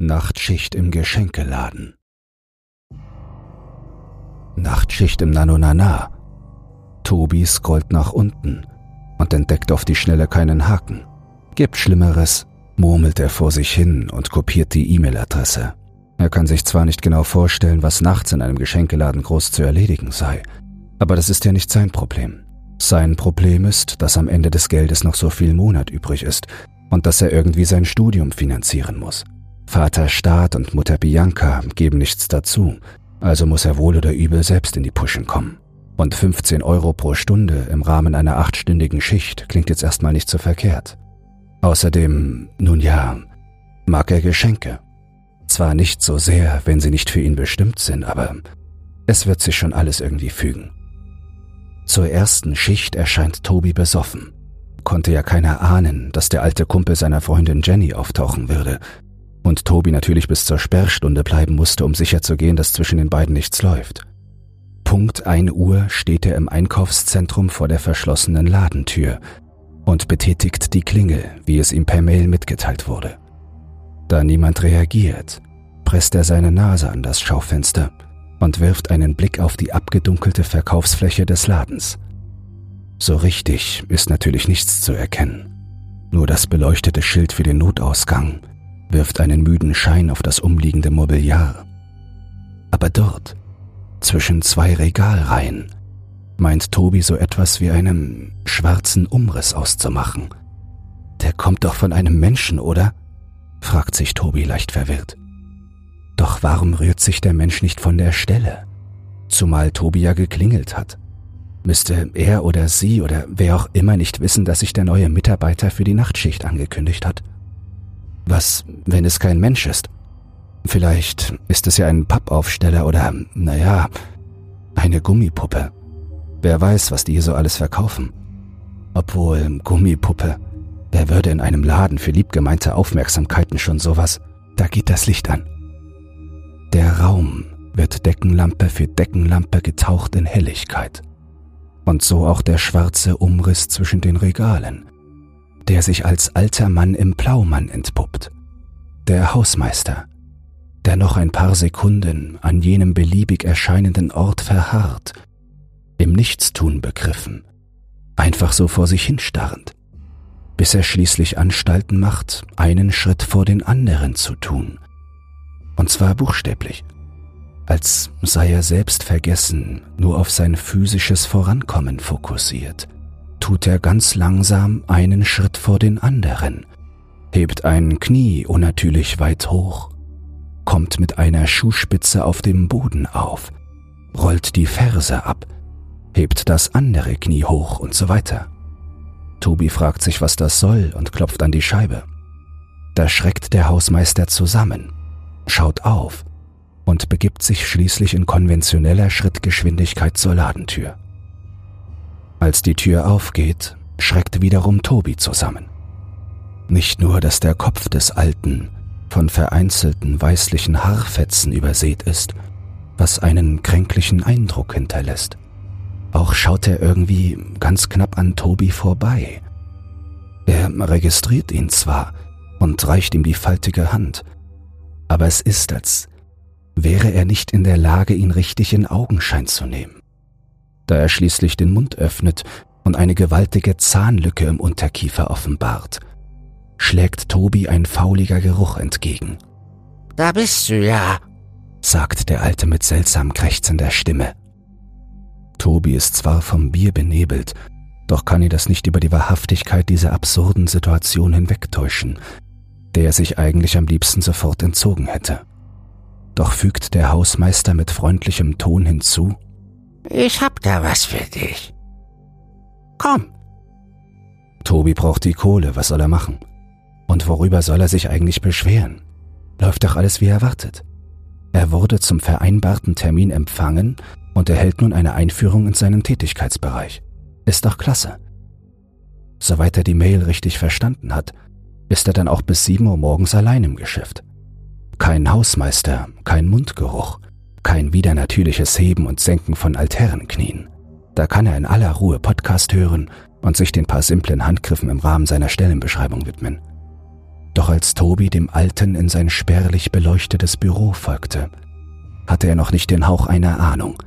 Nachtschicht im Geschenkeladen. Nachtschicht im Nanonana. Tobi scrollt nach unten und entdeckt auf die Schnelle keinen Haken. Gibt Schlimmeres, murmelt er vor sich hin und kopiert die E-Mail-Adresse. Er kann sich zwar nicht genau vorstellen, was nachts in einem Geschenkeladen groß zu erledigen sei, aber das ist ja nicht sein Problem. Sein Problem ist, dass am Ende des Geldes noch so viel Monat übrig ist und dass er irgendwie sein Studium finanzieren muss. Vater Staat und Mutter Bianca geben nichts dazu, also muss er wohl oder übel selbst in die Puschen kommen. Und 15 Euro pro Stunde im Rahmen einer achtstündigen Schicht klingt jetzt erstmal nicht so verkehrt. Außerdem, nun ja, mag er Geschenke. Zwar nicht so sehr, wenn sie nicht für ihn bestimmt sind, aber es wird sich schon alles irgendwie fügen. Zur ersten Schicht erscheint Tobi besoffen. Konnte ja keiner ahnen, dass der alte Kumpel seiner Freundin Jenny auftauchen würde und Tobi natürlich bis zur Sperrstunde bleiben musste, um sicherzugehen, dass zwischen den beiden nichts läuft. Punkt 1 Uhr steht er im Einkaufszentrum vor der verschlossenen Ladentür und betätigt die Klingel, wie es ihm per Mail mitgeteilt wurde. Da niemand reagiert, presst er seine Nase an das Schaufenster und wirft einen Blick auf die abgedunkelte Verkaufsfläche des Ladens. So richtig ist natürlich nichts zu erkennen. Nur das beleuchtete Schild für den Notausgang wirft einen müden Schein auf das umliegende Mobiliar. Aber dort, zwischen zwei Regalreihen, meint Tobi so etwas wie einen schwarzen Umriss auszumachen. Der kommt doch von einem Menschen, oder? fragt sich Tobi leicht verwirrt. Doch warum rührt sich der Mensch nicht von der Stelle? Zumal Tobi ja geklingelt hat. Müsste er oder sie oder wer auch immer nicht wissen, dass sich der neue Mitarbeiter für die Nachtschicht angekündigt hat? Was, wenn es kein Mensch ist? Vielleicht ist es ja ein Pappaufsteller oder, naja, eine Gummipuppe. Wer weiß, was die hier so alles verkaufen. Obwohl, Gummipuppe. Wer würde in einem Laden für liebgemeinte Aufmerksamkeiten schon sowas? Da geht das Licht an. Der Raum wird Deckenlampe für Deckenlampe getaucht in Helligkeit. Und so auch der schwarze Umriss zwischen den Regalen, der sich als alter Mann im Plaumann entpuppt. Der Hausmeister, der noch ein paar Sekunden an jenem beliebig erscheinenden Ort verharrt, im Nichtstun begriffen, einfach so vor sich hinstarrend, bis er schließlich Anstalten macht, einen Schritt vor den anderen zu tun. Und zwar buchstäblich, als sei er selbst vergessen, nur auf sein physisches Vorankommen fokussiert tut er ganz langsam einen Schritt vor den anderen, hebt ein Knie unnatürlich weit hoch, kommt mit einer Schuhspitze auf dem Boden auf, rollt die Ferse ab, hebt das andere Knie hoch und so weiter. Tobi fragt sich, was das soll und klopft an die Scheibe. Da schreckt der Hausmeister zusammen, schaut auf und begibt sich schließlich in konventioneller Schrittgeschwindigkeit zur Ladentür. Als die Tür aufgeht, schreckt wiederum Tobi zusammen. Nicht nur, dass der Kopf des Alten von vereinzelten weißlichen Haarfetzen übersät ist, was einen kränklichen Eindruck hinterlässt. Auch schaut er irgendwie ganz knapp an Tobi vorbei. Er registriert ihn zwar und reicht ihm die faltige Hand, aber es ist, als wäre er nicht in der Lage, ihn richtig in Augenschein zu nehmen da er schließlich den Mund öffnet und eine gewaltige Zahnlücke im Unterkiefer offenbart, schlägt Tobi ein fauliger Geruch entgegen. Da bist du ja, sagt der Alte mit seltsam krächzender Stimme. Tobi ist zwar vom Bier benebelt, doch kann ihn das nicht über die Wahrhaftigkeit dieser absurden Situation hinwegtäuschen, der er sich eigentlich am liebsten sofort entzogen hätte. Doch fügt der Hausmeister mit freundlichem Ton hinzu, ich hab da was für dich. Komm. Tobi braucht die Kohle, was soll er machen? Und worüber soll er sich eigentlich beschweren? Läuft doch alles wie erwartet. Er wurde zum vereinbarten Termin empfangen und erhält nun eine Einführung in seinen Tätigkeitsbereich. Ist doch klasse. Soweit er die Mail richtig verstanden hat, ist er dann auch bis sieben Uhr morgens allein im Geschäft. Kein Hausmeister, kein Mundgeruch, kein widernatürliches Heben und Senken von Altherrenknien. Da kann er in aller Ruhe Podcast hören und sich den paar simplen Handgriffen im Rahmen seiner Stellenbeschreibung widmen. Doch als Tobi dem Alten in sein spärlich beleuchtetes Büro folgte, hatte er noch nicht den Hauch einer Ahnung,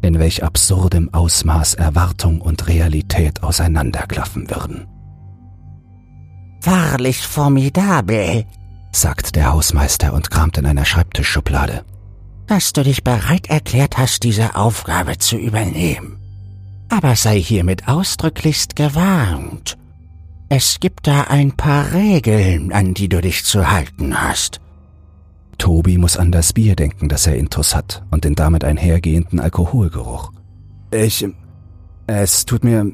in welch absurdem Ausmaß Erwartung und Realität auseinanderklaffen würden. Wahrlich formidabel, sagt der Hausmeister und kramt in einer Schreibtischschublade. Dass du dich bereit erklärt hast, diese Aufgabe zu übernehmen. Aber sei hiermit ausdrücklichst gewarnt. Es gibt da ein paar Regeln, an die du dich zu halten hast. Tobi muss an das Bier denken, das er intus hat, und den damit einhergehenden Alkoholgeruch. Ich. Es tut mir.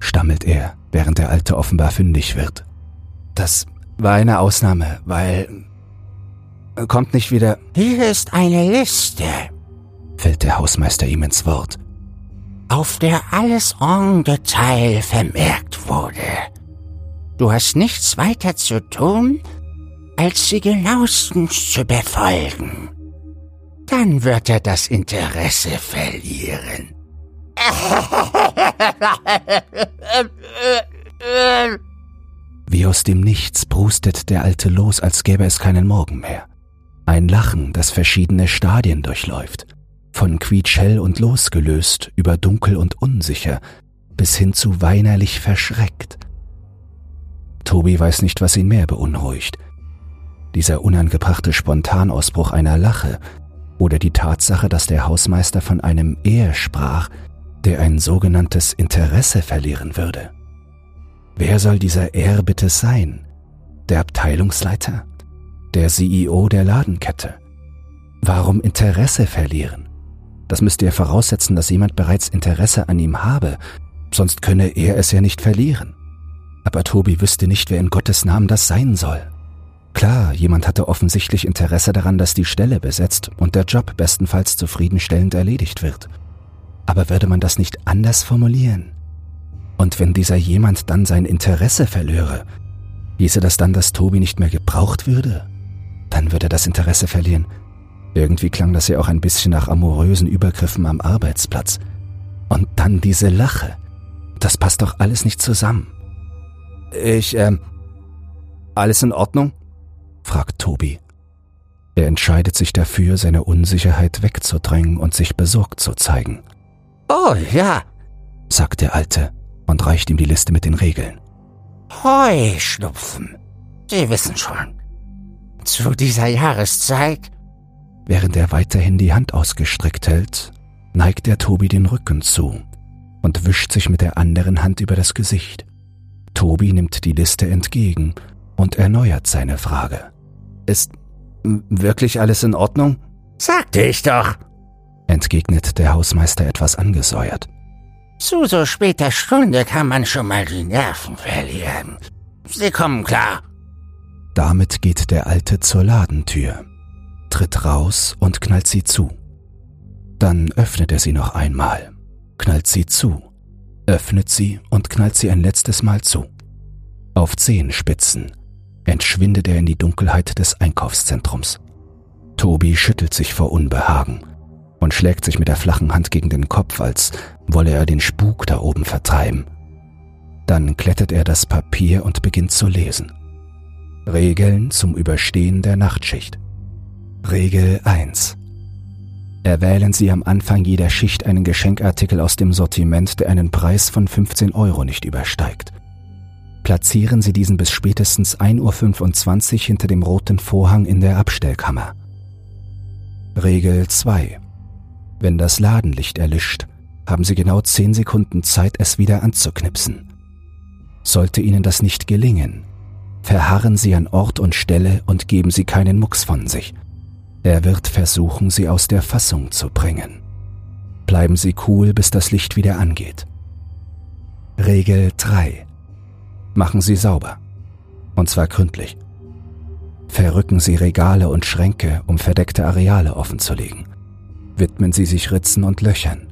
stammelt er, während der Alte offenbar fündig wird. Das war eine Ausnahme, weil. Kommt nicht wieder. Hier ist eine Liste, fällt der Hausmeister ihm ins Wort. Auf der alles en Detail vermerkt wurde. Du hast nichts weiter zu tun, als sie genauestens zu befolgen. Dann wird er das Interesse verlieren. Wie aus dem Nichts brustet der Alte los, als gäbe es keinen Morgen mehr. Ein Lachen, das verschiedene Stadien durchläuft, von quietschhell und losgelöst über dunkel und unsicher bis hin zu weinerlich verschreckt. Tobi weiß nicht, was ihn mehr beunruhigt – dieser unangebrachte Spontanausbruch einer Lache oder die Tatsache, dass der Hausmeister von einem Er sprach, der ein sogenanntes Interesse verlieren würde. Wer soll dieser Er bitte sein? Der Abteilungsleiter? Der CEO der Ladenkette? Warum Interesse verlieren? Das müsste ja voraussetzen, dass jemand bereits Interesse an ihm habe, sonst könne er es ja nicht verlieren. Aber Tobi wüsste nicht, wer in Gottes Namen das sein soll. Klar, jemand hatte offensichtlich Interesse daran, dass die Stelle besetzt und der Job bestenfalls zufriedenstellend erledigt wird. Aber würde man das nicht anders formulieren? Und wenn dieser jemand dann sein Interesse verlöre, hieße das dann, dass Tobi nicht mehr gebraucht würde? Dann würde das Interesse verlieren. Irgendwie klang das ja auch ein bisschen nach amorösen Übergriffen am Arbeitsplatz. Und dann diese Lache. Das passt doch alles nicht zusammen. Ich, ähm, alles in Ordnung? fragt Tobi. Er entscheidet sich dafür, seine Unsicherheit wegzudrängen und sich besorgt zu zeigen. Oh ja, sagt der Alte und reicht ihm die Liste mit den Regeln. Heuschnupfen. Sie wissen schon. Zu dieser Jahreszeit. Während er weiterhin die Hand ausgestreckt hält, neigt er Tobi den Rücken zu und wischt sich mit der anderen Hand über das Gesicht. Tobi nimmt die Liste entgegen und erneuert seine Frage. Ist wirklich alles in Ordnung? Sagte ich doch, entgegnet der Hausmeister etwas angesäuert. Zu so später Stunde kann man schon mal die Nerven verlieren. Sie kommen klar. Damit geht der Alte zur Ladentür, tritt raus und knallt sie zu. Dann öffnet er sie noch einmal, knallt sie zu, öffnet sie und knallt sie ein letztes Mal zu. Auf Zehenspitzen entschwindet er in die Dunkelheit des Einkaufszentrums. Tobi schüttelt sich vor Unbehagen und schlägt sich mit der flachen Hand gegen den Kopf, als wolle er den Spuk da oben vertreiben. Dann klettert er das Papier und beginnt zu lesen. Regeln zum Überstehen der Nachtschicht. Regel 1. Erwählen Sie am Anfang jeder Schicht einen Geschenkartikel aus dem Sortiment, der einen Preis von 15 Euro nicht übersteigt. Platzieren Sie diesen bis spätestens 1.25 Uhr hinter dem roten Vorhang in der Abstellkammer. Regel 2. Wenn das Ladenlicht erlischt, haben Sie genau 10 Sekunden Zeit, es wieder anzuknipsen. Sollte Ihnen das nicht gelingen, verharren Sie an Ort und Stelle und geben Sie keinen Mucks von sich. Er wird versuchen, Sie aus der Fassung zu bringen. Bleiben Sie cool, bis das Licht wieder angeht. Regel 3. Machen Sie sauber. Und zwar gründlich. Verrücken Sie Regale und Schränke, um verdeckte Areale offenzulegen. Widmen Sie sich Ritzen und Löchern.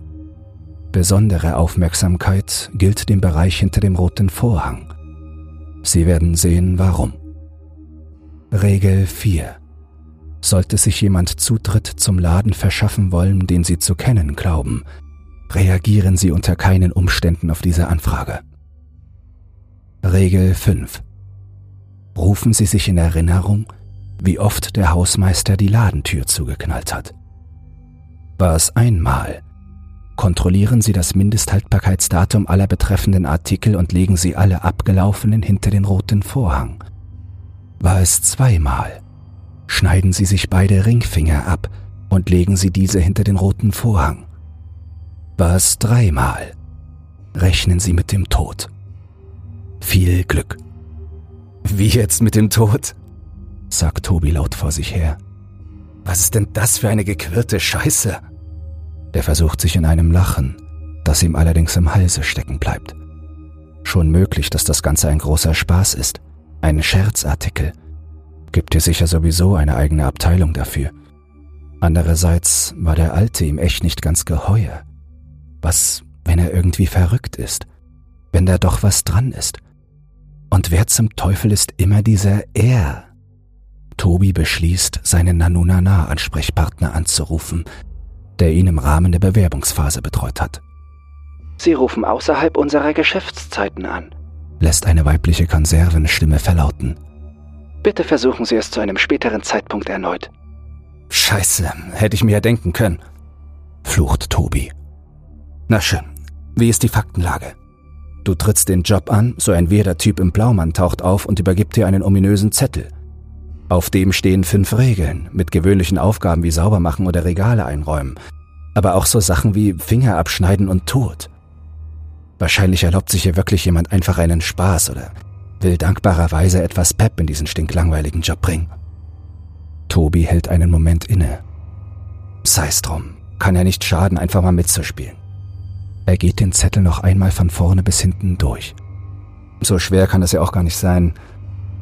Besondere Aufmerksamkeit gilt dem Bereich hinter dem roten Vorhang. Sie werden sehen, warum. Regel 4. Sollte sich jemand Zutritt zum Laden verschaffen wollen, den Sie zu kennen glauben, reagieren Sie unter keinen Umständen auf diese Anfrage. Regel 5. rufen Sie sich in Erinnerung, wie oft der Hausmeister die Ladentür zugeknallt hat. War es einmal, kontrollieren Sie das Mindesthaltbarkeitsdatum aller betreffenden Artikel und legen Sie alle abgelaufenen hinter den roten Vorhang. War es zweimal, schneiden Sie sich beide Ringfinger ab und legen Sie diese hinter den roten Vorhang. War es dreimal, rechnen Sie mit dem Tod. Viel Glück. Wie jetzt mit dem Tod? sagt Tobi laut vor sich her. Was ist denn das für eine gequirlte Scheiße? Er versucht sich in einem Lachen, das ihm allerdings im Halse stecken bleibt. Schon möglich, dass das Ganze ein großer Spaß ist, ein Scherzartikel. Gibt dir sicher sowieso eine eigene Abteilung dafür. Andererseits war der Alte ihm echt nicht ganz geheuer. Was, wenn er irgendwie verrückt ist? Wenn da doch was dran ist? Und wer zum Teufel ist immer dieser Er? Tobi beschließt, seinen Nanunana-Ansprechpartner anzurufen, der ihn im Rahmen der Bewerbungsphase betreut hat. Sie rufen außerhalb unserer Geschäftszeiten an, lässt eine weibliche Konservenstimme verlauten. Bitte versuchen Sie es zu einem späteren Zeitpunkt erneut. Scheiße, hätte ich mir ja denken können, flucht Tobi. Na schön, wie ist die Faktenlage? Du trittst den Job an, so ein weirder Typ im Blaumann taucht auf und übergibt dir einen ominösen Zettel. Auf dem stehen fünf Regeln mit gewöhnlichen Aufgaben wie sauber machen oder Regale einräumen, aber auch so Sachen wie Finger abschneiden und Tod. Wahrscheinlich erlaubt sich hier wirklich jemand einfach einen Spaß oder will dankbarerweise etwas Pep in diesen stinklangweiligen Job bringen. Tobi hält einen Moment inne. Sei's drum, kann ja nicht schaden, einfach mal mitzuspielen. Er geht den Zettel noch einmal von vorne bis hinten durch. So schwer kann es ja auch gar nicht sein,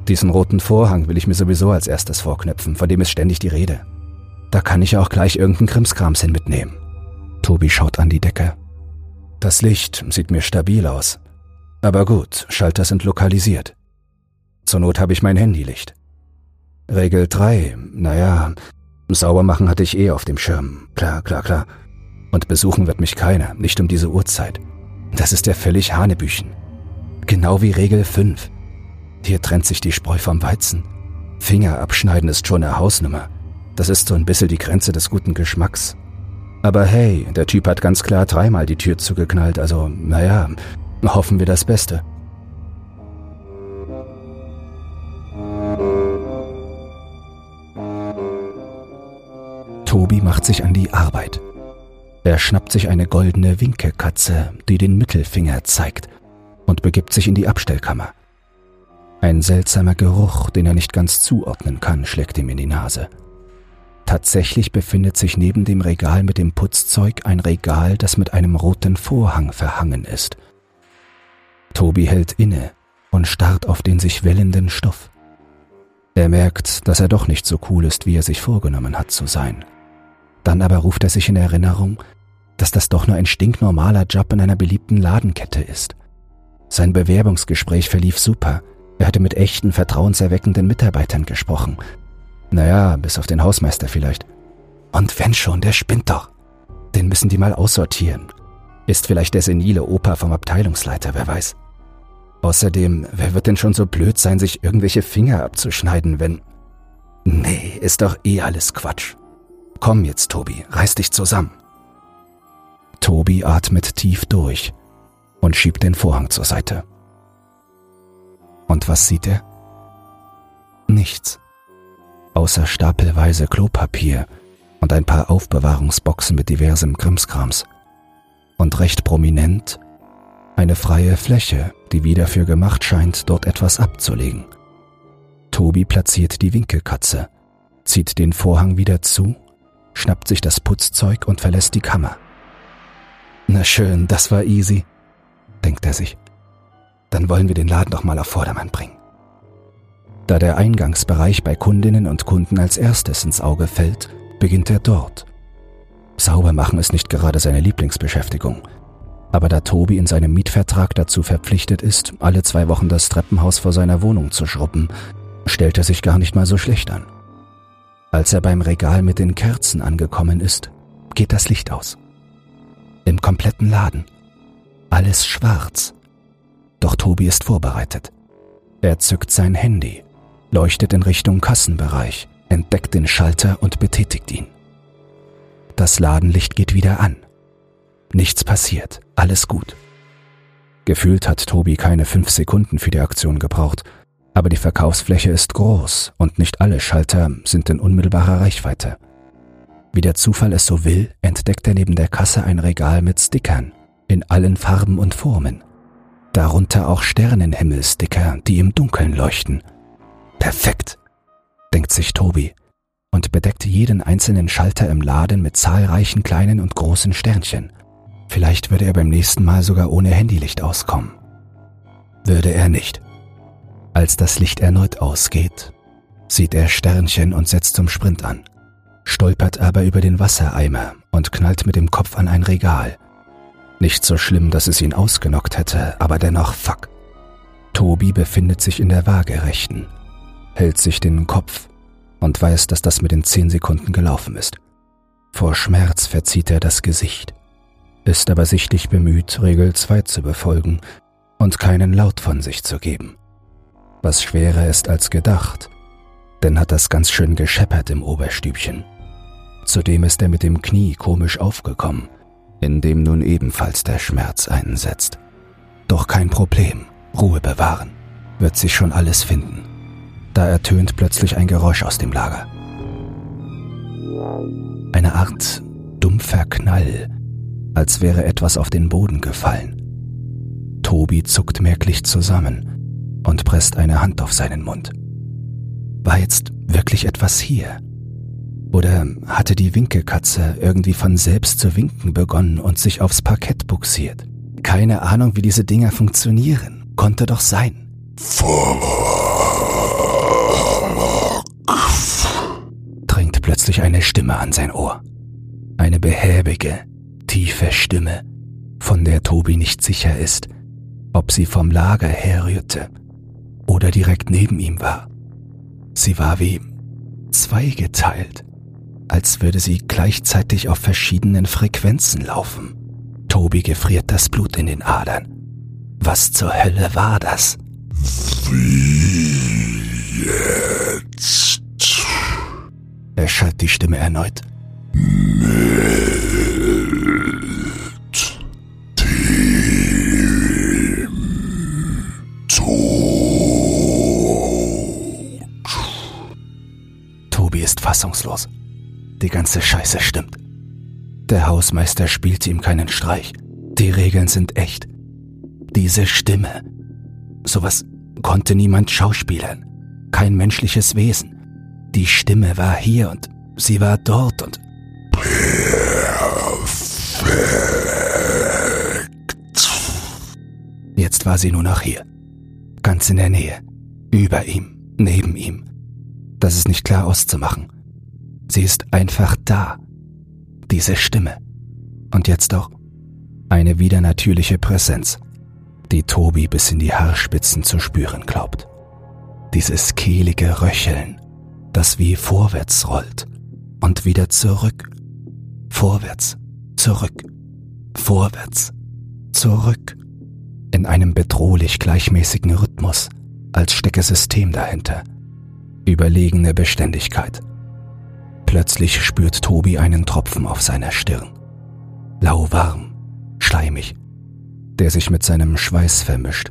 diesen roten Vorhang will ich mir sowieso als erstes vorknöpfen, von dem ist ständig die Rede. Da kann ich auch gleich irgendeinen Krimskrams hin mitnehmen. Tobi schaut an die Decke. Das Licht sieht mir stabil aus. Aber gut, Schalter sind lokalisiert. Zur Not habe ich mein Handylicht. Regel 3, naja, sauber machen hatte ich eh auf dem Schirm. Klar, klar, klar. Und besuchen wird mich keiner, nicht um diese Uhrzeit. Das ist ja völlig Hanebüchen. Genau wie Regel 5. Hier trennt sich die Spreu vom Weizen. Finger abschneiden ist schon eine Hausnummer. Das ist so ein bisschen die Grenze des guten Geschmacks. Aber hey, der Typ hat ganz klar dreimal die Tür zugeknallt, also naja, hoffen wir das Beste. Tobi macht sich an die Arbeit. Er schnappt sich eine goldene Winkekatze, die den Mittelfinger zeigt, und begibt sich in die Abstellkammer. Ein seltsamer Geruch, den er nicht ganz zuordnen kann, schlägt ihm in die Nase. Tatsächlich befindet sich neben dem Regal mit dem Putzzeug ein Regal, das mit einem roten Vorhang verhangen ist. Tobi hält inne und starrt auf den sich wellenden Stoff. Er merkt, dass er doch nicht so cool ist, wie er sich vorgenommen hat zu sein. Dann aber ruft er sich in Erinnerung, dass das doch nur ein stinknormaler Job in einer beliebten Ladenkette ist. Sein Bewerbungsgespräch verlief super, er hatte mit echten, vertrauenserweckenden Mitarbeitern gesprochen. Naja, bis auf den Hausmeister vielleicht. Und wenn schon, der spinnt doch. Den müssen die mal aussortieren. Ist vielleicht der senile Opa vom Abteilungsleiter, wer weiß. Außerdem, wer wird denn schon so blöd sein, sich irgendwelche Finger abzuschneiden, wenn... Nee, ist doch eh alles Quatsch. Komm jetzt, Tobi, reiß dich zusammen. Tobi atmet tief durch und schiebt den Vorhang zur Seite. Und was sieht er? Nichts. Außer stapelweise Klopapier und ein paar Aufbewahrungsboxen mit diversem Krimskrams. Und recht prominent eine freie Fläche, die wie dafür gemacht scheint, dort etwas abzulegen. Tobi platziert die Winkelkatze, zieht den Vorhang wieder zu, schnappt sich das Putzzeug und verlässt die Kammer. Na schön, das war easy, denkt er sich dann wollen wir den Laden doch mal auf Vordermann bringen. Da der Eingangsbereich bei Kundinnen und Kunden als erstes ins Auge fällt, beginnt er dort. Saubermachen ist nicht gerade seine Lieblingsbeschäftigung. Aber da Tobi in seinem Mietvertrag dazu verpflichtet ist, alle zwei Wochen das Treppenhaus vor seiner Wohnung zu schrubben, stellt er sich gar nicht mal so schlecht an. Als er beim Regal mit den Kerzen angekommen ist, geht das Licht aus. Im kompletten Laden. Alles schwarz. Doch Tobi ist vorbereitet. Er zückt sein Handy leuchtet in Richtung Kassenbereich, entdeckt den Schalter und betätigt ihn. Das Ladenlicht geht wieder an. Nichts passiert, alles gut. Gefühlt hat Tobi keine fünf Sekunden für die Aktion gebraucht, aber die Verkaufsfläche ist groß und nicht alle Schalter sind in unmittelbarer Reichweite. Wie der Zufall es so will, entdeckt er neben der Kasse ein Regal mit Stickern in allen Farben und Formen. Darunter auch Sternenhimmelsticker, die im Dunkeln leuchten. Perfekt, denkt sich Tobi und bedeckt jeden einzelnen Schalter im Laden mit zahlreichen kleinen und großen Sternchen. Vielleicht würde er beim nächsten Mal sogar ohne Handylicht auskommen. Würde er nicht. Als das Licht erneut ausgeht, sieht er Sternchen und setzt zum Sprint an, stolpert aber über den Wassereimer und knallt mit dem Kopf an ein Regal. Nicht so schlimm, dass es ihn ausgenockt hätte, aber dennoch fuck. Tobi befindet sich in der Waagerechten, hält sich den Kopf und weiß, dass das mit den zehn Sekunden gelaufen ist. Vor Schmerz verzieht er das Gesicht, ist aber sichtlich bemüht, Regel 2 zu befolgen und keinen Laut von sich zu geben. Was schwerer ist als gedacht, denn hat das ganz schön gescheppert im Oberstübchen. Zudem ist er mit dem Knie komisch aufgekommen, in dem nun ebenfalls der Schmerz einsetzt. Doch kein Problem, Ruhe bewahren, wird sich schon alles finden. Da ertönt plötzlich ein Geräusch aus dem Lager. Eine Art dumpfer Knall, als wäre etwas auf den Boden gefallen. Tobi zuckt merklich zusammen und presst eine Hand auf seinen Mund. War jetzt wirklich etwas hier? Oder hatte die Winkekatze irgendwie von selbst zu winken begonnen und sich aufs Parkett buxiert? Keine Ahnung, wie diese Dinger funktionieren. Konnte doch sein. Dringt plötzlich eine Stimme an sein Ohr. Eine behäbige, tiefe Stimme, von der Tobi nicht sicher ist, ob sie vom Lager herrührte oder direkt neben ihm war. Sie war wie zweigeteilt als würde sie gleichzeitig auf verschiedenen Frequenzen laufen. Tobi gefriert das Blut in den Adern. Was zur Hölle war das? Wie jetzt? erschallt die Stimme erneut. Mit dem Tod. Tobi ist fassungslos. Die ganze Scheiße stimmt. Der Hausmeister spielt ihm keinen Streich. Die Regeln sind echt. Diese Stimme. Sowas konnte niemand schauspielern. Kein menschliches Wesen. Die Stimme war hier und sie war dort und. Perfekt. Jetzt war sie nur noch hier. Ganz in der Nähe. Über ihm. Neben ihm. Das ist nicht klar auszumachen. Sie ist einfach da. Diese Stimme. Und jetzt auch eine widernatürliche Präsenz, die Tobi bis in die Haarspitzen zu spüren glaubt. Dieses kehlige Röcheln, das wie vorwärts rollt und wieder zurück. Vorwärts, zurück, vorwärts, zurück. In einem bedrohlich gleichmäßigen Rhythmus, als stecke System dahinter. Überlegene Beständigkeit. Plötzlich spürt Tobi einen Tropfen auf seiner Stirn. Lauwarm, schleimig, der sich mit seinem Schweiß vermischt,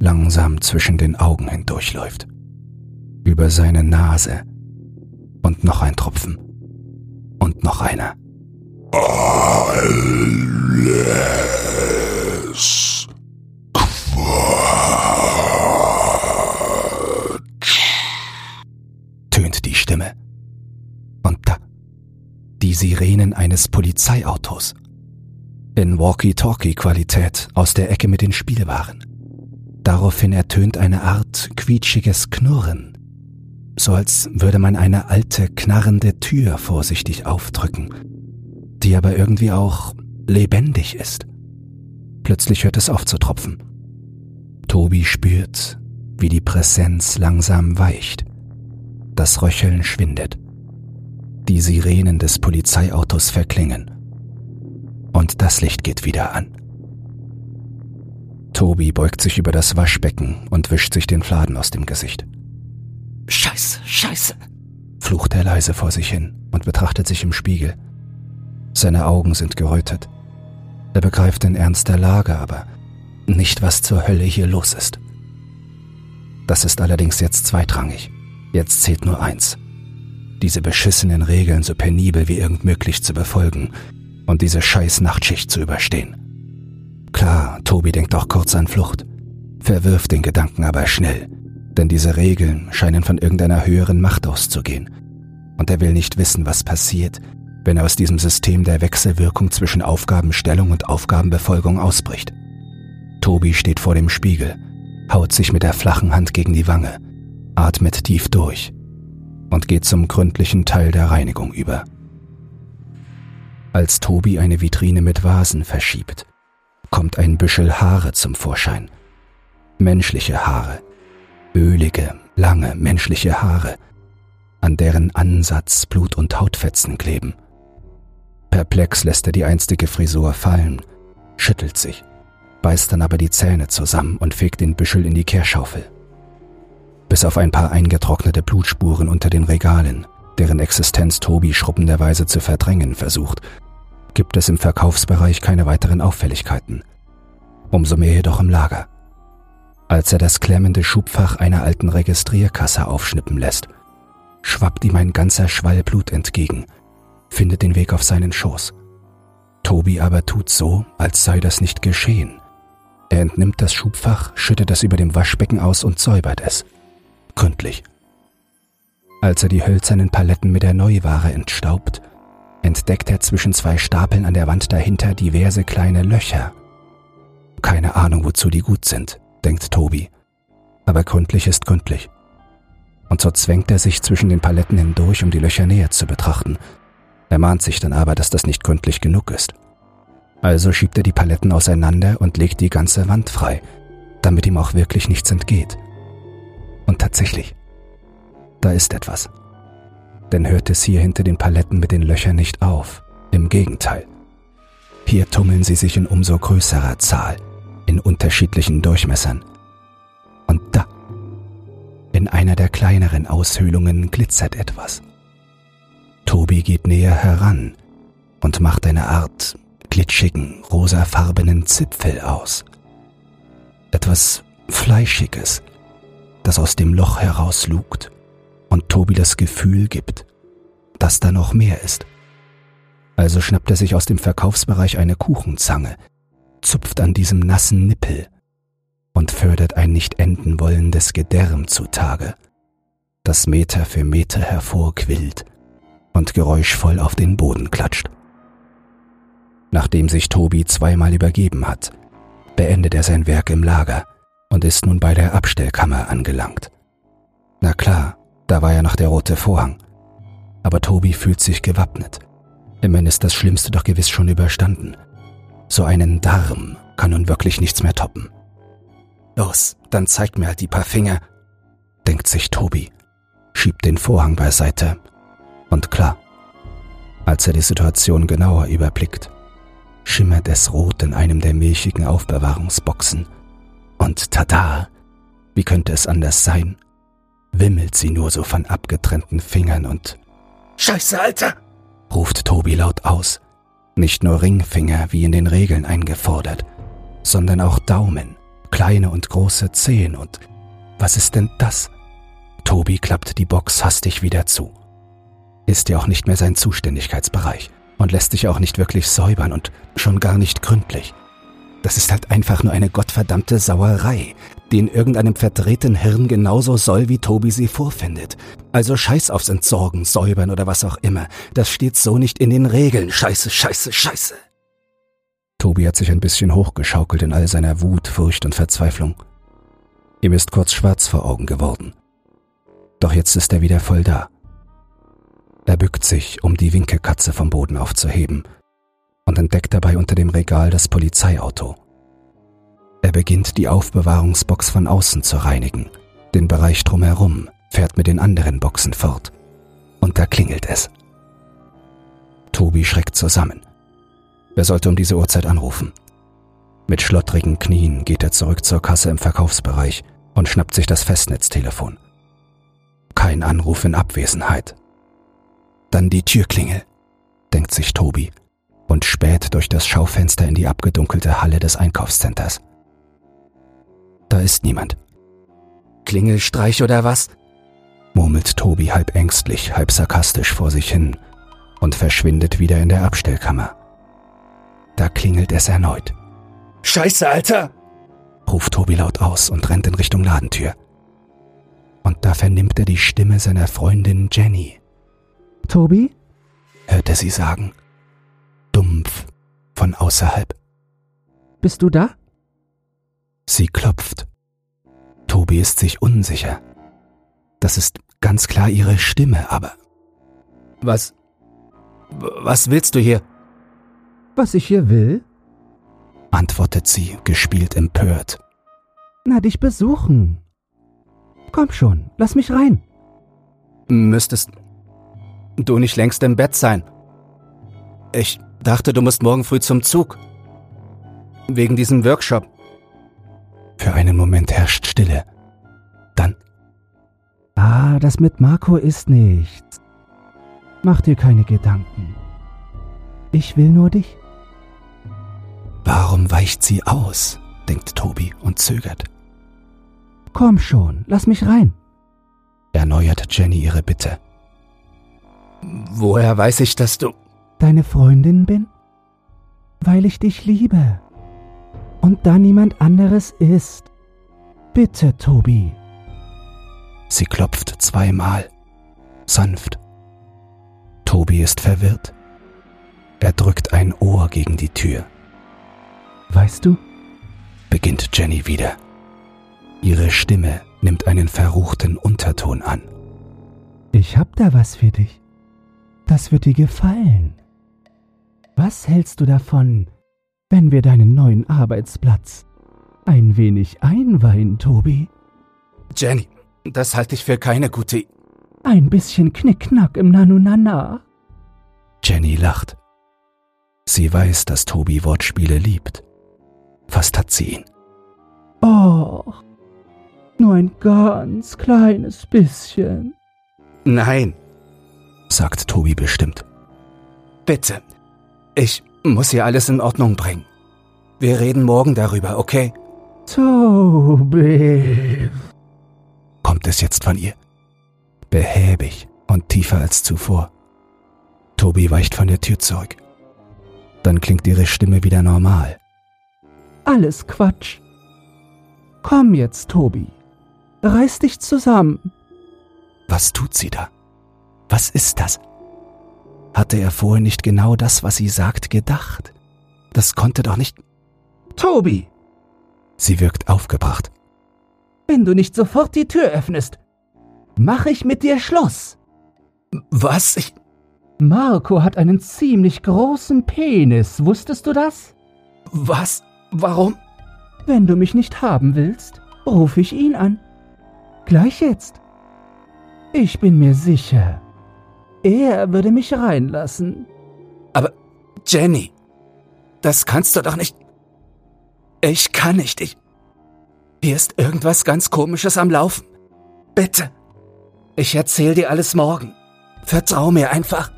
langsam zwischen den Augen hindurchläuft. Über seine Nase. Und noch ein Tropfen. Und noch einer. Alles tönt die Sirenen eines Polizeiautos. In Walkie-Talkie-Qualität aus der Ecke mit den Spielwaren. Daraufhin ertönt eine Art quietschiges Knurren, so als würde man eine alte, knarrende Tür vorsichtig aufdrücken, die aber irgendwie auch lebendig ist. Plötzlich hört es auf zu tropfen. Tobi spürt, wie die Präsenz langsam weicht. Das Röcheln schwindet. Die Sirenen des Polizeiautos verklingen. Und das Licht geht wieder an. Tobi beugt sich über das Waschbecken und wischt sich den Fladen aus dem Gesicht. Scheiße, scheiße, flucht er leise vor sich hin und betrachtet sich im Spiegel. Seine Augen sind gerötet. Er begreift den Ernst der Lage, aber nicht, was zur Hölle hier los ist. Das ist allerdings jetzt zweitrangig. Jetzt zählt nur eins. Diese beschissenen Regeln so penibel wie irgend möglich zu befolgen und diese scheiß Nachtschicht zu überstehen. Klar, Tobi denkt auch kurz an Flucht, verwirft den Gedanken aber schnell, denn diese Regeln scheinen von irgendeiner höheren Macht auszugehen. Und er will nicht wissen, was passiert, wenn er aus diesem System der Wechselwirkung zwischen Aufgabenstellung und Aufgabenbefolgung ausbricht. Tobi steht vor dem Spiegel, haut sich mit der flachen Hand gegen die Wange, atmet tief durch und geht zum gründlichen Teil der Reinigung über. Als Tobi eine Vitrine mit Vasen verschiebt, kommt ein Büschel Haare zum Vorschein. Menschliche Haare, ölige, lange menschliche Haare, an deren Ansatz Blut und Hautfetzen kleben. Perplex lässt er die einstige Frisur fallen, schüttelt sich, beißt dann aber die Zähne zusammen und fegt den Büschel in die Kehrschaufel. Bis auf ein paar eingetrocknete Blutspuren unter den Regalen, deren Existenz Tobi schrubbenderweise zu verdrängen versucht, gibt es im Verkaufsbereich keine weiteren Auffälligkeiten. Umso mehr jedoch im Lager. Als er das klemmende Schubfach einer alten Registrierkasse aufschnippen lässt, schwappt ihm ein ganzer Schwall Blut entgegen – findet den Weg auf seinen Schoß. Tobi aber tut so, als sei das nicht geschehen. Er entnimmt das Schubfach, schüttet es über dem Waschbecken aus und säubert es. Gründlich. Als er die hölzernen Paletten mit der Neuware entstaubt, entdeckt er zwischen zwei Stapeln an der Wand dahinter diverse kleine Löcher. Keine Ahnung, wozu die gut sind, denkt Tobi. Aber gründlich ist gründlich. Und so zwängt er sich zwischen den Paletten hindurch, um die Löcher näher zu betrachten ermahnt sich dann aber, dass das nicht gründlich genug ist. Also schiebt er die Paletten auseinander und legt die ganze Wand frei, damit ihm auch wirklich nichts entgeht. Und tatsächlich, da ist etwas. Denn hört es hier hinter den Paletten mit den Löchern nicht auf, im Gegenteil. Hier tummeln sie sich in umso größerer Zahl, in unterschiedlichen Durchmessern. Und da, in einer der kleineren Aushöhlungen glitzert etwas. Tobi geht näher heran und macht eine Art glitschigen, rosafarbenen Zipfel aus. Etwas Fleischiges, das aus dem Loch herauslugt und Tobi das Gefühl gibt, dass da noch mehr ist. Also schnappt er sich aus dem Verkaufsbereich eine Kuchenzange, zupft an diesem nassen Nippel und fördert ein nicht enden wollendes Gedärm zutage, das Meter für Meter hervorquillt und geräuschvoll auf den Boden klatscht. Nachdem sich Tobi zweimal übergeben hat, beendet er sein Werk im Lager und ist nun bei der Abstellkammer angelangt. Na klar, da war ja noch der rote Vorhang. Aber Tobi fühlt sich gewappnet. Immerhin ist das Schlimmste doch gewiss schon überstanden. So einen Darm kann nun wirklich nichts mehr toppen. Los, dann zeigt mir halt die paar Finger, denkt sich Tobi, schiebt den Vorhang beiseite und klar. Als er die Situation genauer überblickt, schimmert es rot in einem der milchigen Aufbewahrungsboxen. Und tada! Wie könnte es anders sein? Wimmelt sie nur so von abgetrennten Fingern und Scheiße, Alter! ruft Tobi laut aus. Nicht nur Ringfinger wie in den Regeln eingefordert, sondern auch Daumen, kleine und große Zehen und was ist denn das? Tobi klappt die Box hastig wieder zu ist ja auch nicht mehr sein Zuständigkeitsbereich und lässt sich auch nicht wirklich säubern und schon gar nicht gründlich. Das ist halt einfach nur eine gottverdammte Sauerei, die in irgendeinem verdrehten Hirn genauso soll, wie Tobi sie vorfindet. Also scheiß aufs Entsorgen, Säubern oder was auch immer. Das steht so nicht in den Regeln. Scheiße, scheiße, scheiße. Tobi hat sich ein bisschen hochgeschaukelt in all seiner Wut, Furcht und Verzweiflung. Ihm ist kurz schwarz vor Augen geworden. Doch jetzt ist er wieder voll da. Er bückt sich, um die Winkelkatze vom Boden aufzuheben und entdeckt dabei unter dem Regal das Polizeiauto. Er beginnt die Aufbewahrungsbox von außen zu reinigen, den Bereich drumherum, fährt mit den anderen Boxen fort. Und da klingelt es. Tobi schreckt zusammen. Er sollte um diese Uhrzeit anrufen. Mit schlottrigen Knien geht er zurück zur Kasse im Verkaufsbereich und schnappt sich das Festnetztelefon. Kein Anruf in Abwesenheit. Dann die Türklingel, denkt sich Tobi und späht durch das Schaufenster in die abgedunkelte Halle des Einkaufscenters. Da ist niemand. Klingelstreich oder was? murmelt Tobi halb ängstlich, halb sarkastisch vor sich hin und verschwindet wieder in der Abstellkammer. Da klingelt es erneut. Scheiße, Alter! ruft Tobi laut aus und rennt in Richtung Ladentür. Und da vernimmt er die Stimme seiner Freundin Jenny. Tobi? hört er sie sagen. Dumpf von außerhalb. Bist du da? Sie klopft. Tobi ist sich unsicher. Das ist ganz klar ihre Stimme, aber. Was. Was willst du hier? Was ich hier will? antwortet sie, gespielt empört. Na, dich besuchen. Komm schon, lass mich rein. Müsstest du nicht längst im Bett sein? Ich dachte, du musst morgen früh zum Zug. Wegen diesem Workshop. Für einen Moment herrscht Stille. Dann. Ah, das mit Marco ist nichts. Mach dir keine Gedanken. Ich will nur dich. Warum weicht sie aus? denkt Tobi und zögert. Komm schon, lass mich rein. Erneuert Jenny ihre Bitte. Woher weiß ich, dass du. Deine Freundin bin? Weil ich dich liebe. Und da niemand anderes ist. Bitte, Tobi. Sie klopft zweimal. Sanft. Tobi ist verwirrt. Er drückt ein Ohr gegen die Tür. Weißt du? beginnt Jenny wieder. Ihre Stimme nimmt einen verruchten Unterton an. Ich hab da was für dich. Das wird dir gefallen. Was hältst du davon, wenn wir deinen neuen Arbeitsplatz ein wenig einweihen, Tobi? Jenny, das halte ich für keine gute. I Ein bisschen Knickknack im Nanunana. Jenny lacht. Sie weiß, dass Tobi Wortspiele liebt. Fast hat sie ihn. Oh, nur ein ganz kleines bisschen. Nein, sagt Tobi bestimmt. Bitte, ich muss hier alles in Ordnung bringen. Wir reden morgen darüber, okay? Tobi. Kommt es jetzt von ihr? Behäbig und tiefer als zuvor. Tobi weicht von der Tür zurück. Dann klingt ihre Stimme wieder normal. Alles Quatsch. Komm jetzt, Tobi. Reiß dich zusammen. Was tut sie da? Was ist das? Hatte er vorher nicht genau das, was sie sagt, gedacht? Das konnte doch nicht. Tobi, Sie wirkt aufgebracht. wenn du nicht sofort die Tür öffnest, mach ich mit dir Schluss. Was? Ich. Marco hat einen ziemlich großen Penis, wusstest du das? Was? Warum? Wenn du mich nicht haben willst, ruf ich ihn an. Gleich jetzt. Ich bin mir sicher, er würde mich reinlassen. Aber Jenny, das kannst du doch nicht. Ich kann nicht. Ich. Hier ist irgendwas ganz Komisches am Laufen. Bitte. Ich erzähl dir alles morgen. Vertrau mir einfach.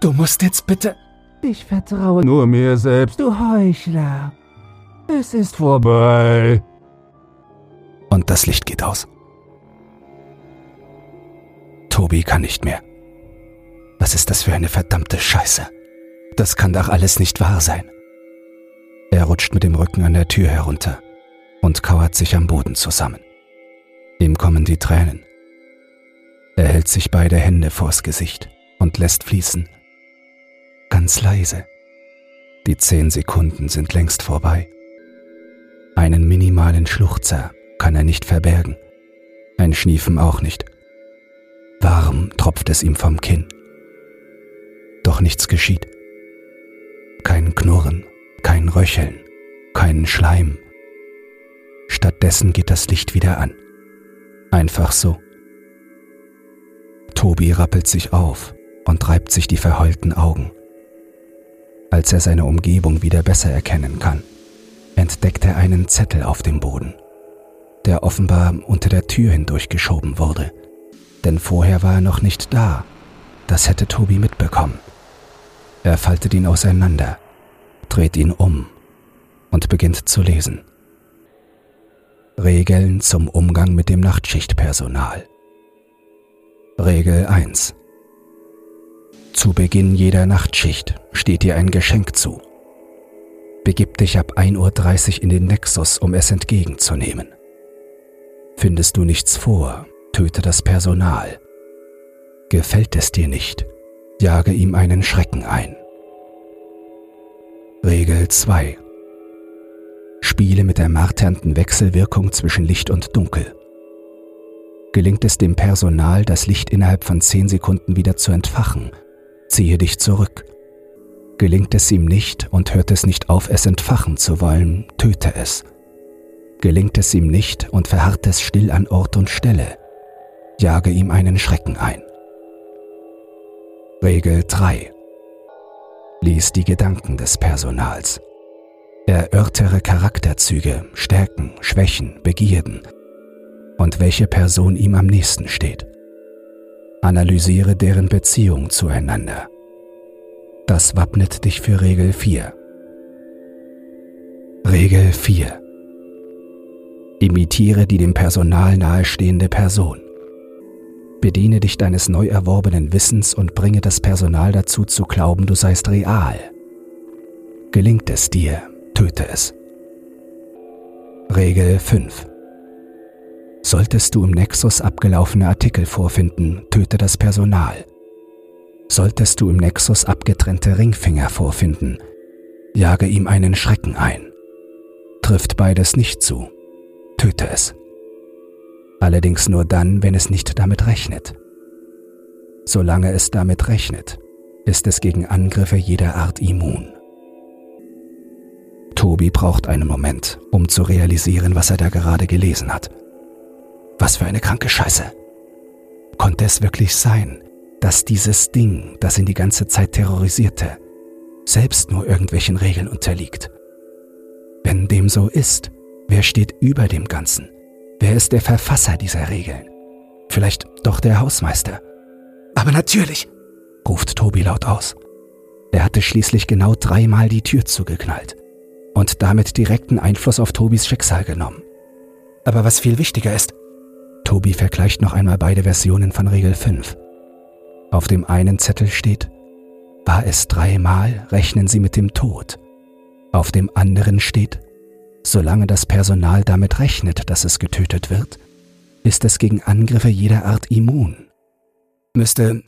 Du musst jetzt bitte. Ich vertraue nur mir selbst, du Heuchler. Es ist vorbei. Und das Licht geht aus. Tobi kann nicht mehr. Was ist das für eine verdammte Scheiße? Das kann doch alles nicht wahr sein. Er rutscht mit dem Rücken an der Tür herunter und kauert sich am Boden zusammen. Ihm kommen die Tränen. Er hält sich beide Hände vors Gesicht und lässt fließen. Ganz leise. Die zehn Sekunden sind längst vorbei. Einen minimalen Schluchzer kann er nicht verbergen. Ein Schniefen auch nicht. Warm tropft es ihm vom Kinn. Doch nichts geschieht. Kein Knurren, kein Röcheln, kein Schleim. Stattdessen geht das Licht wieder an. Einfach so. Tobi rappelt sich auf und reibt sich die verheulten Augen. Als er seine Umgebung wieder besser erkennen kann, entdeckt er einen Zettel auf dem Boden, der offenbar unter der Tür hindurchgeschoben wurde. Denn vorher war er noch nicht da. Das hätte Tobi mitbekommen. Er faltet ihn auseinander, dreht ihn um und beginnt zu lesen. Regeln zum Umgang mit dem Nachtschichtpersonal. Regel 1. Zu Beginn jeder Nachtschicht steht dir ein Geschenk zu. Begib dich ab 1.30 Uhr in den Nexus, um es entgegenzunehmen. Findest du nichts vor, töte das Personal. Gefällt es dir nicht, jage ihm einen Schrecken ein. Regel 2. Spiele mit der marternden Wechselwirkung zwischen Licht und Dunkel. Gelingt es dem Personal, das Licht innerhalb von 10 Sekunden wieder zu entfachen, ziehe dich zurück. Gelingt es ihm nicht und hört es nicht auf, es entfachen zu wollen, töte es. Gelingt es ihm nicht und verharrt es still an Ort und Stelle, jage ihm einen Schrecken ein. Regel 3. Lies die Gedanken des Personals. Erörtere Charakterzüge, Stärken, Schwächen, Begierden und welche Person ihm am nächsten steht. Analysiere deren Beziehung zueinander. Das wappnet dich für Regel 4. Regel 4. Imitiere die dem Personal nahestehende Person. Bediene dich deines neu erworbenen Wissens und bringe das Personal dazu zu glauben, du seist real. Gelingt es dir, töte es. Regel 5. Solltest du im Nexus abgelaufene Artikel vorfinden, töte das Personal. Solltest du im Nexus abgetrennte Ringfinger vorfinden, jage ihm einen Schrecken ein. Trifft beides nicht zu, töte es. Allerdings nur dann, wenn es nicht damit rechnet. Solange es damit rechnet, ist es gegen Angriffe jeder Art immun. Tobi braucht einen Moment, um zu realisieren, was er da gerade gelesen hat. Was für eine kranke Scheiße. Konnte es wirklich sein, dass dieses Ding, das ihn die ganze Zeit terrorisierte, selbst nur irgendwelchen Regeln unterliegt? Wenn dem so ist, wer steht über dem Ganzen? Wer ist der Verfasser dieser Regeln? Vielleicht doch der Hausmeister. Aber natürlich, ruft Tobi laut aus. Er hatte schließlich genau dreimal die Tür zugeknallt und damit direkten Einfluss auf Tobis Schicksal genommen. Aber was viel wichtiger ist, Tobi vergleicht noch einmal beide Versionen von Regel 5. Auf dem einen Zettel steht, war es dreimal, rechnen Sie mit dem Tod. Auf dem anderen steht, solange das Personal damit rechnet, dass es getötet wird, ist es gegen Angriffe jeder Art immun. Müsste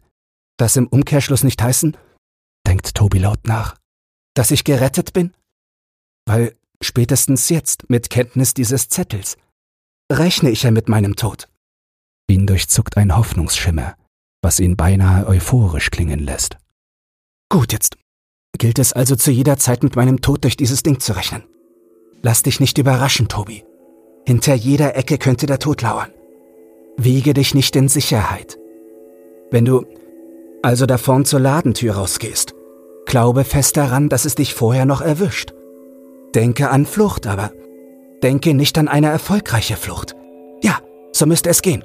das im Umkehrschluss nicht heißen, denkt Tobi laut nach, dass ich gerettet bin? Weil spätestens jetzt, mit Kenntnis dieses Zettels, rechne ich ja mit meinem Tod. Ihn durchzuckt ein Hoffnungsschimmer, was ihn beinahe euphorisch klingen lässt. Gut, jetzt gilt es also zu jeder Zeit mit meinem Tod durch dieses Ding zu rechnen. Lass dich nicht überraschen, Tobi. Hinter jeder Ecke könnte der Tod lauern. Wiege dich nicht in Sicherheit. Wenn du also da vorn zur Ladentür rausgehst, glaube fest daran, dass es dich vorher noch erwischt. Denke an Flucht, aber denke nicht an eine erfolgreiche Flucht. Ja, so müsste es gehen.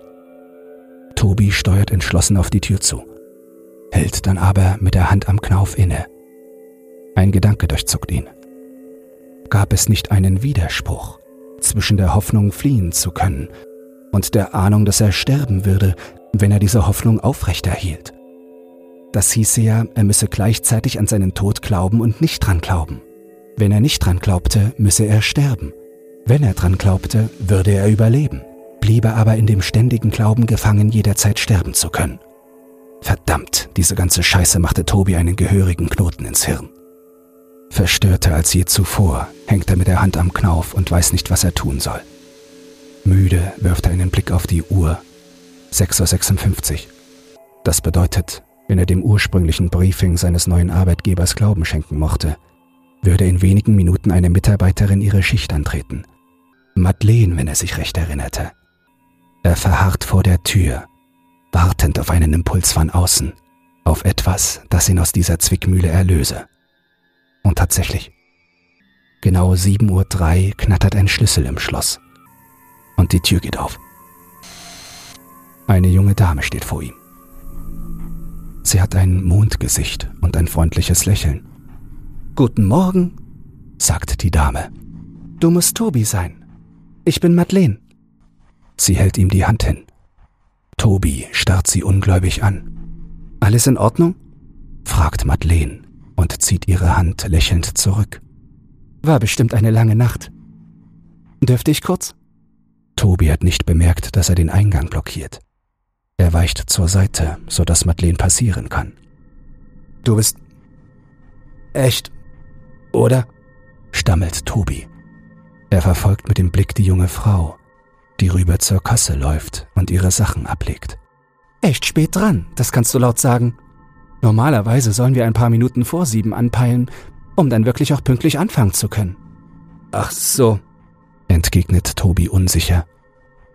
Tobi steuert entschlossen auf die Tür zu, hält dann aber mit der Hand am Knauf inne. Ein Gedanke durchzuckt ihn. Gab es nicht einen Widerspruch zwischen der Hoffnung fliehen zu können und der Ahnung, dass er sterben würde, wenn er diese Hoffnung aufrechterhielt? Das hieße ja, er müsse gleichzeitig an seinen Tod glauben und nicht dran glauben. Wenn er nicht dran glaubte, müsse er sterben. Wenn er dran glaubte, würde er überleben, bliebe aber in dem ständigen Glauben gefangen, jederzeit sterben zu können. Verdammt, diese ganze Scheiße machte Tobi einen gehörigen Knoten ins Hirn. Verstörter als je zuvor hängt er mit der Hand am Knauf und weiß nicht, was er tun soll. Müde wirft er einen Blick auf die Uhr. 6.56 Uhr. Das bedeutet, wenn er dem ursprünglichen Briefing seines neuen Arbeitgebers Glauben schenken mochte, würde in wenigen Minuten eine Mitarbeiterin ihre Schicht antreten. Madeleine, wenn er sich recht erinnerte. Er verharrt vor der Tür, wartend auf einen Impuls von außen, auf etwas, das ihn aus dieser Zwickmühle erlöse. Tatsächlich, genau 7.03 Uhr knattert ein Schlüssel im Schloss. Und die Tür geht auf. Eine junge Dame steht vor ihm. Sie hat ein Mondgesicht und ein freundliches Lächeln. Guten Morgen, sagt die Dame. Du musst Tobi sein. Ich bin Madeleine. Sie hält ihm die Hand hin. Tobi starrt sie ungläubig an. Alles in Ordnung? fragt Madeleine und zieht ihre Hand lächelnd zurück. War bestimmt eine lange Nacht. Dürfte ich kurz? Tobi hat nicht bemerkt, dass er den Eingang blockiert. Er weicht zur Seite, sodass Madeleine passieren kann. Du bist echt, oder? stammelt Tobi. Er verfolgt mit dem Blick die junge Frau, die rüber zur Kasse läuft und ihre Sachen ablegt. Echt spät dran, das kannst du laut sagen. Normalerweise sollen wir ein paar Minuten vor sieben anpeilen, um dann wirklich auch pünktlich anfangen zu können. Ach so, entgegnet Tobi unsicher.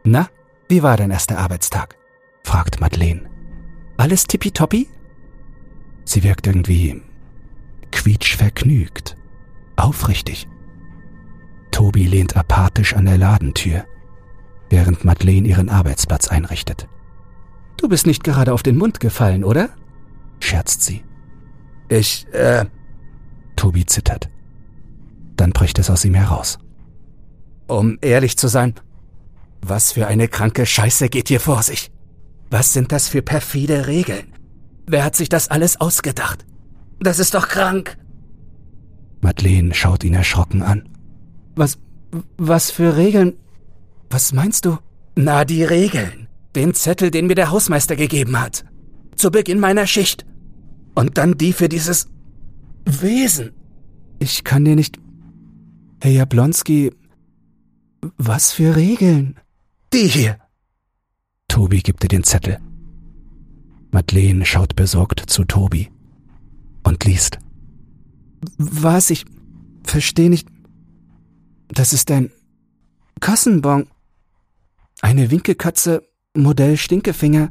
Na, wie war dein erster Arbeitstag? fragt Madeleine. Alles tippitoppi? Sie wirkt irgendwie quietschvergnügt, aufrichtig. Tobi lehnt apathisch an der Ladentür, während Madeleine ihren Arbeitsplatz einrichtet. Du bist nicht gerade auf den Mund gefallen, oder? Scherzt sie. Ich, äh. Tobi zittert. Dann bricht es aus ihm heraus. Um ehrlich zu sein, was für eine kranke Scheiße geht hier vor sich? Was sind das für perfide Regeln? Wer hat sich das alles ausgedacht? Das ist doch krank. Madeleine schaut ihn erschrocken an. Was, was für Regeln? Was meinst du? Na, die Regeln. Den Zettel, den mir der Hausmeister gegeben hat. Zu Beginn meiner Schicht. Und dann die für dieses Wesen. Ich kann dir nicht. Herr Jablonski. Was für Regeln? Die hier. Tobi gibt dir den Zettel. Madeleine schaut besorgt zu Tobi und liest. Was? Ich verstehe nicht. Das ist ein Kassenbon. Eine Winkelkatze, Modell Stinkefinger,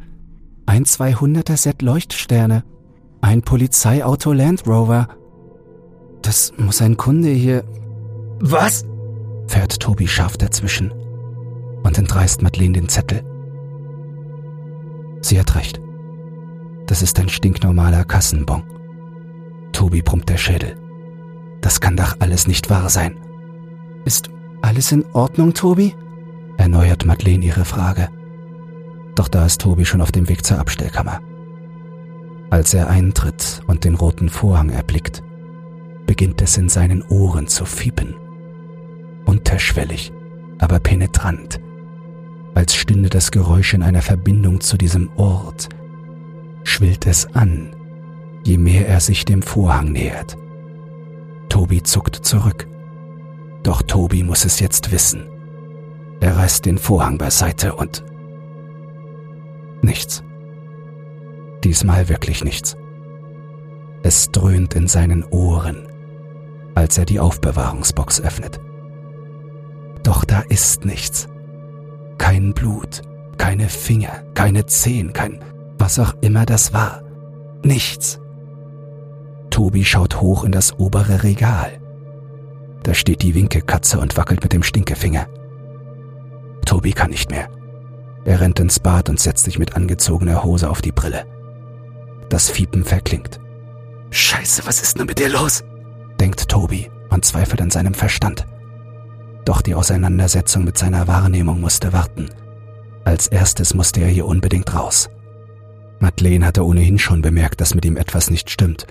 ein 200er Set Leuchtsterne, ein Polizeiauto Land Rover. Das muss ein Kunde hier. Was? fährt Tobi scharf dazwischen und entreißt Madeleine den Zettel. Sie hat recht. Das ist ein stinknormaler Kassenbon. Tobi brummt der Schädel. Das kann doch alles nicht wahr sein. Ist alles in Ordnung, Tobi? erneuert Madeleine ihre Frage. Doch da ist Tobi schon auf dem Weg zur Abstellkammer. Als er eintritt und den roten Vorhang erblickt, beginnt es in seinen Ohren zu fiepen. Unterschwellig, aber penetrant als stünde das Geräusch in einer Verbindung zu diesem Ort, schwillt es an, je mehr er sich dem Vorhang nähert. Tobi zuckt zurück. Doch Tobi muss es jetzt wissen. Er reißt den Vorhang beiseite und nichts. Diesmal wirklich nichts. Es dröhnt in seinen Ohren, als er die Aufbewahrungsbox öffnet. Doch da ist nichts. Kein Blut, keine Finger, keine Zehen, kein was auch immer das war. Nichts. Tobi schaut hoch in das obere Regal. Da steht die Winkelkatze und wackelt mit dem Stinkefinger. Tobi kann nicht mehr. Er rennt ins Bad und setzt sich mit angezogener Hose auf die Brille. Das Fiepen verklingt. Scheiße, was ist nur mit dir los? denkt Tobi und zweifelt an seinem Verstand. Doch die Auseinandersetzung mit seiner Wahrnehmung musste warten. Als erstes musste er hier unbedingt raus. Madeleine hatte ohnehin schon bemerkt, dass mit ihm etwas nicht stimmt.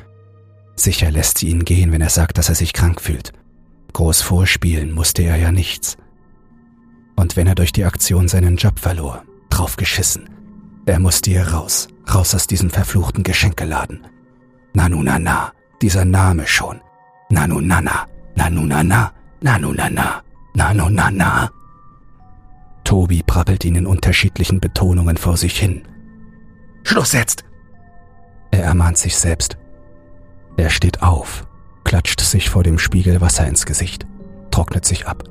Sicher lässt sie ihn gehen, wenn er sagt, dass er sich krank fühlt. Groß vorspielen musste er ja nichts. Und wenn er durch die Aktion seinen Job verlor, drauf geschissen. Er musste hier raus, raus aus diesem verfluchten Geschenkeladen. Nanunana, dieser Name schon. Nanunana, Nanunana, Nanunana. Na, no, na, na. Tobi prabbelt ihn in unterschiedlichen Betonungen vor sich hin. Schluss jetzt! Er ermahnt sich selbst. Er steht auf, klatscht sich vor dem Spiegel Wasser ins Gesicht, trocknet sich ab,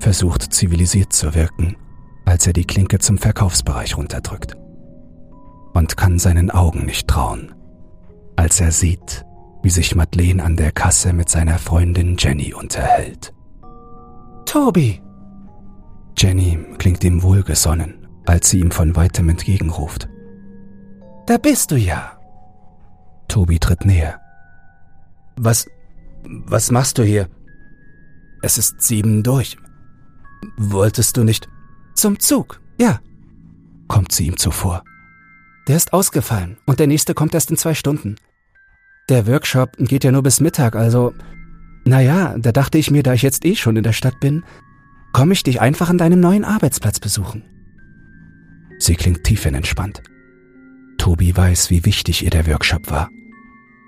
versucht zivilisiert zu wirken, als er die Klinke zum Verkaufsbereich runterdrückt. Und kann seinen Augen nicht trauen, als er sieht, wie sich Madeleine an der Kasse mit seiner Freundin Jenny unterhält. Toby! Jenny klingt ihm wohlgesonnen, als sie ihm von weitem entgegenruft. Da bist du ja. Tobi tritt näher. Was, was machst du hier? Es ist sieben durch. Wolltest du nicht? Zum Zug, ja. Kommt sie ihm zuvor. Der ist ausgefallen und der nächste kommt erst in zwei Stunden. Der Workshop geht ja nur bis Mittag, also. Naja, da dachte ich mir, da ich jetzt eh schon in der Stadt bin, komme ich dich einfach an deinem neuen Arbeitsplatz besuchen. Sie klingt tiefenentspannt. Tobi weiß, wie wichtig ihr der Workshop war.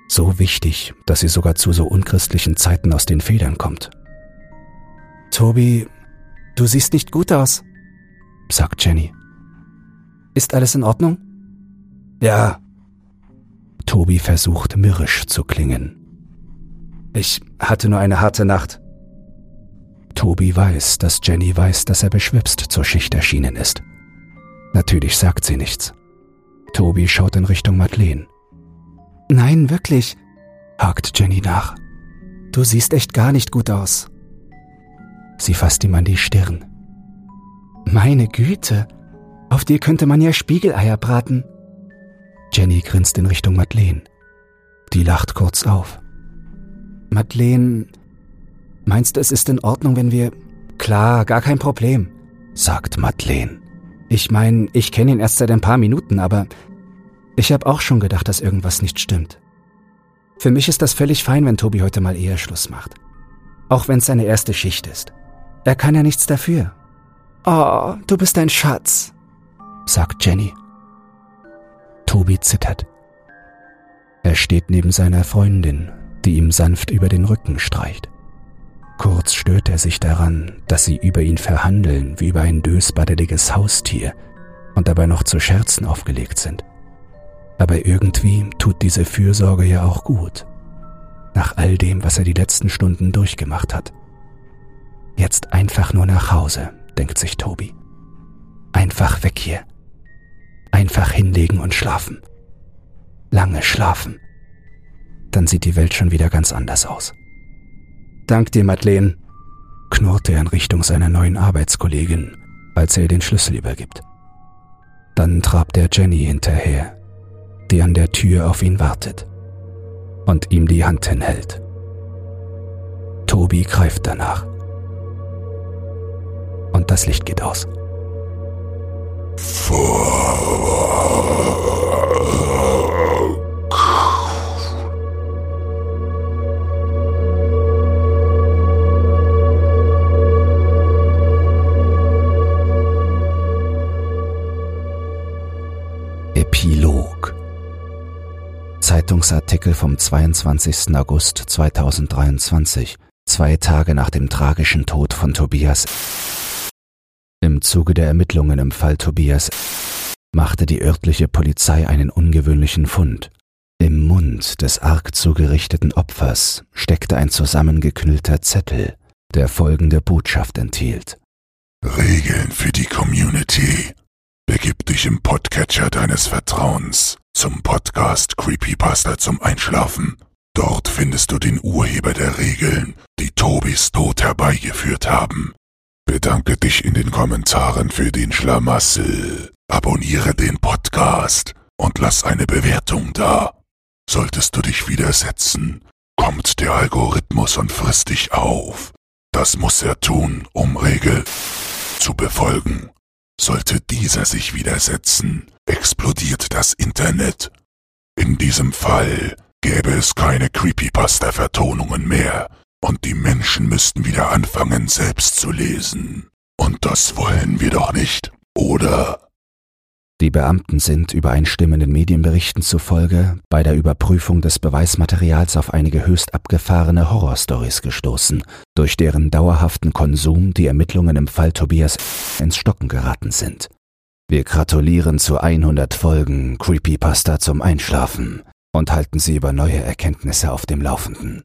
So wichtig, dass sie sogar zu so unchristlichen Zeiten aus den Federn kommt. Tobi, du siehst nicht gut aus, sagt Jenny. Ist alles in Ordnung? Ja. Tobi versucht mürrisch zu klingen. Ich hatte nur eine harte Nacht. Tobi weiß, dass Jenny weiß, dass er beschwipst zur Schicht erschienen ist. Natürlich sagt sie nichts. Tobi schaut in Richtung Madeleine. Nein, wirklich, hakt Jenny nach. Du siehst echt gar nicht gut aus. Sie fasst ihm an die Stirn. Meine Güte, auf dir könnte man ja Spiegeleier braten. Jenny grinst in Richtung Madeleine. Die lacht kurz auf. Madeleine, meinst du, es ist in Ordnung, wenn wir... Klar, gar kein Problem, sagt Madeleine. Ich meine, ich kenne ihn erst seit ein paar Minuten, aber ich habe auch schon gedacht, dass irgendwas nicht stimmt. Für mich ist das völlig fein, wenn Tobi heute mal eher Schluss macht. Auch wenn es seine erste Schicht ist. Er kann ja nichts dafür. Oh, du bist ein Schatz, sagt Jenny. Tobi zittert. Er steht neben seiner Freundin, die ihm sanft über den Rücken streicht. Kurz stört er sich daran, dass sie über ihn verhandeln wie über ein dösbaddeliges Haustier und dabei noch zu Scherzen aufgelegt sind. Aber irgendwie tut diese Fürsorge ja auch gut. Nach all dem, was er die letzten Stunden durchgemacht hat. Jetzt einfach nur nach Hause, denkt sich Tobi. Einfach weg hier. Einfach hinlegen und schlafen. Lange schlafen. Dann sieht die Welt schon wieder ganz anders aus. Dank dir, Madeleine, knurrt er in Richtung seiner neuen Arbeitskollegin, als er ihr den Schlüssel übergibt. Dann trabt er Jenny hinterher, die an der Tür auf ihn wartet und ihm die Hand hinhält. Tobi greift danach. Und das Licht geht aus. Epilog Zeitungsartikel vom 22. August 2023, zwei Tage nach dem tragischen Tod von Tobias. Im Zuge der Ermittlungen im Fall Tobias machte die örtliche Polizei einen ungewöhnlichen Fund. Im Mund des arg zugerichteten Opfers steckte ein zusammengeknüllter Zettel, der folgende Botschaft enthielt. Regeln für die Community. Begib dich im Podcatcher deines Vertrauens zum Podcast Creepypasta zum Einschlafen. Dort findest du den Urheber der Regeln, die Tobis Tod herbeigeführt haben. Bedanke dich in den Kommentaren für den Schlamassel. Abonniere den Podcast und lass eine Bewertung da. Solltest du dich widersetzen, kommt der Algorithmus und frisst dich auf. Das muss er tun, um Regel zu befolgen. Sollte dieser sich widersetzen, explodiert das Internet. In diesem Fall gäbe es keine Creepypasta-Vertonungen mehr, und die Menschen müssten wieder anfangen, selbst zu lesen. Und das wollen wir doch nicht, oder? Die Beamten sind übereinstimmenden Medienberichten zufolge bei der Überprüfung des Beweismaterials auf einige höchst abgefahrene Horrorstories gestoßen, durch deren dauerhaften Konsum die Ermittlungen im Fall Tobias ins Stocken geraten sind. Wir gratulieren zu 100 Folgen Creepypasta zum Einschlafen und halten Sie über neue Erkenntnisse auf dem Laufenden.